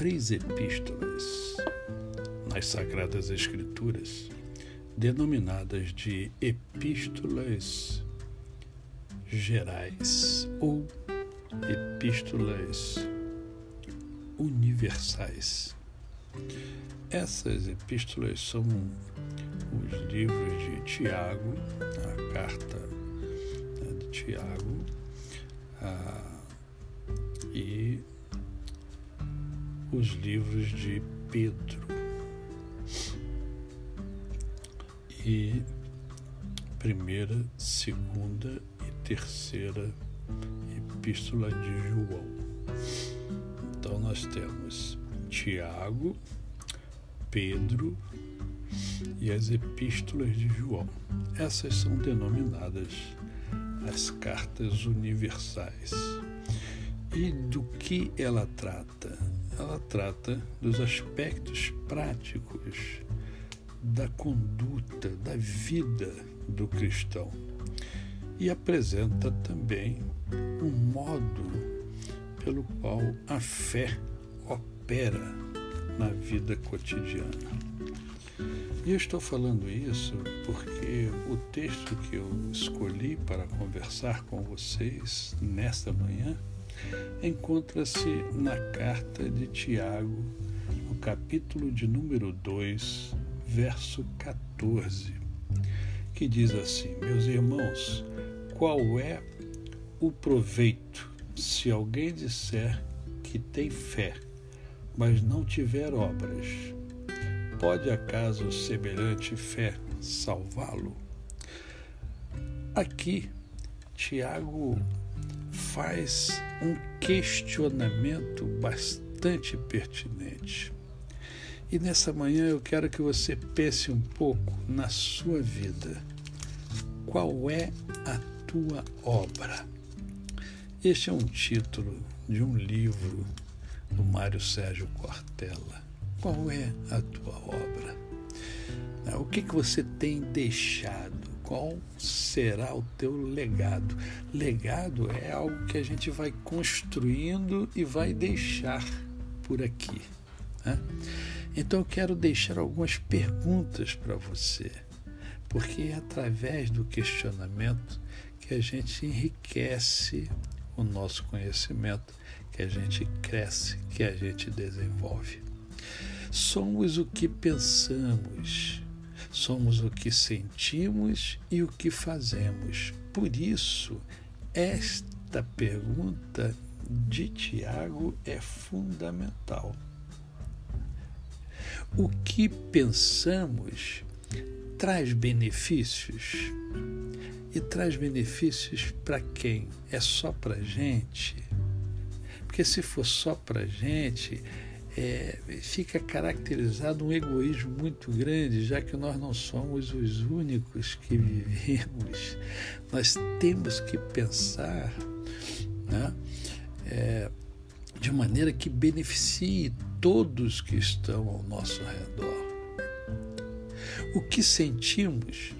três epístolas nas Sagradas Escrituras, denominadas de epístolas gerais ou epístolas universais. Essas epístolas são os livros de Tiago, a carta né, de Tiago, a, os livros de Pedro. E primeira, segunda e terceira epístola de João. Então nós temos Tiago, Pedro e as epístolas de João. Essas são denominadas as cartas universais. E do que ela trata? Ela trata dos aspectos práticos da conduta, da vida do cristão. E apresenta também um modo pelo qual a fé opera na vida cotidiana. E eu estou falando isso porque o texto que eu escolhi para conversar com vocês nesta manhã encontra-se na carta de Tiago, no capítulo de número 2, verso 14, que diz assim: Meus irmãos, qual é o proveito se alguém disser que tem fé? mas não tiver obras, pode acaso semelhante fé salvá-lo? Aqui, Tiago faz um questionamento bastante pertinente. E nessa manhã eu quero que você pense um pouco na sua vida. Qual é a tua obra? Este é um título de um livro do Mário Sérgio Cortella. Qual é a tua obra? O que, que você tem deixado? Qual será o teu legado? Legado é algo que a gente vai construindo e vai deixar por aqui. Né? Então eu quero deixar algumas perguntas para você, porque é através do questionamento que a gente enriquece o nosso conhecimento que a gente cresce, que a gente desenvolve. Somos o que pensamos, somos o que sentimos e o que fazemos. Por isso, esta pergunta de Tiago é fundamental. O que pensamos traz benefícios? E traz benefícios para quem? É só para gente? Porque se for só para gente, é, fica caracterizado um egoísmo muito grande, já que nós não somos os únicos que vivemos. Nós temos que pensar né, é, de maneira que beneficie todos que estão ao nosso redor. O que sentimos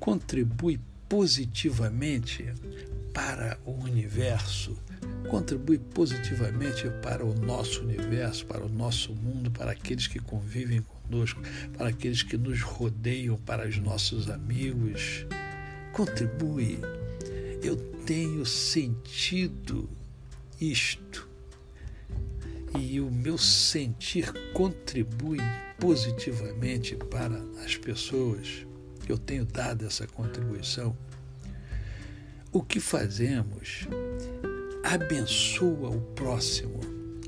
contribui positivamente para o universo contribui positivamente para o nosso universo, para o nosso mundo, para aqueles que convivem conosco, para aqueles que nos rodeiam, para os nossos amigos. Contribui. Eu tenho sentido isto. E o meu sentir contribui positivamente para as pessoas. Eu tenho dado essa contribuição. O que fazemos abençoa o próximo.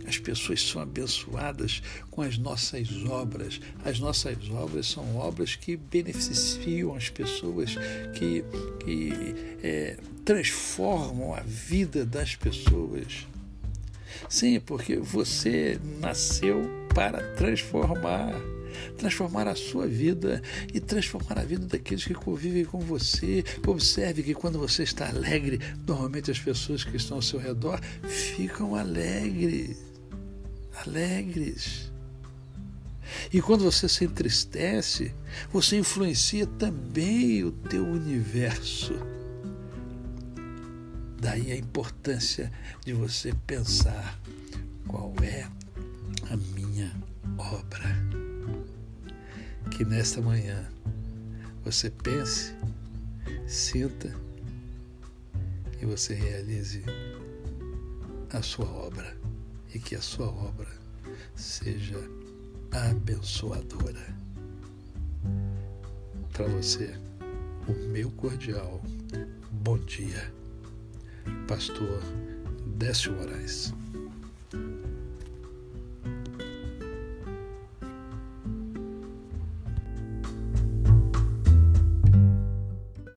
As pessoas são abençoadas com as nossas obras. As nossas obras são obras que beneficiam as pessoas, que, que é, transformam a vida das pessoas. Sim, porque você nasceu para transformar transformar a sua vida e transformar a vida daqueles que convivem com você. Observe que quando você está alegre, normalmente as pessoas que estão ao seu redor ficam alegres. Alegres. E quando você se entristece, você influencia também o teu universo. Daí a importância de você pensar qual é a minha obra. Que nesta manhã você pense, sinta e você realize a sua obra e que a sua obra seja abençoadora. Para você, o meu cordial bom dia, Pastor Décio Moraes.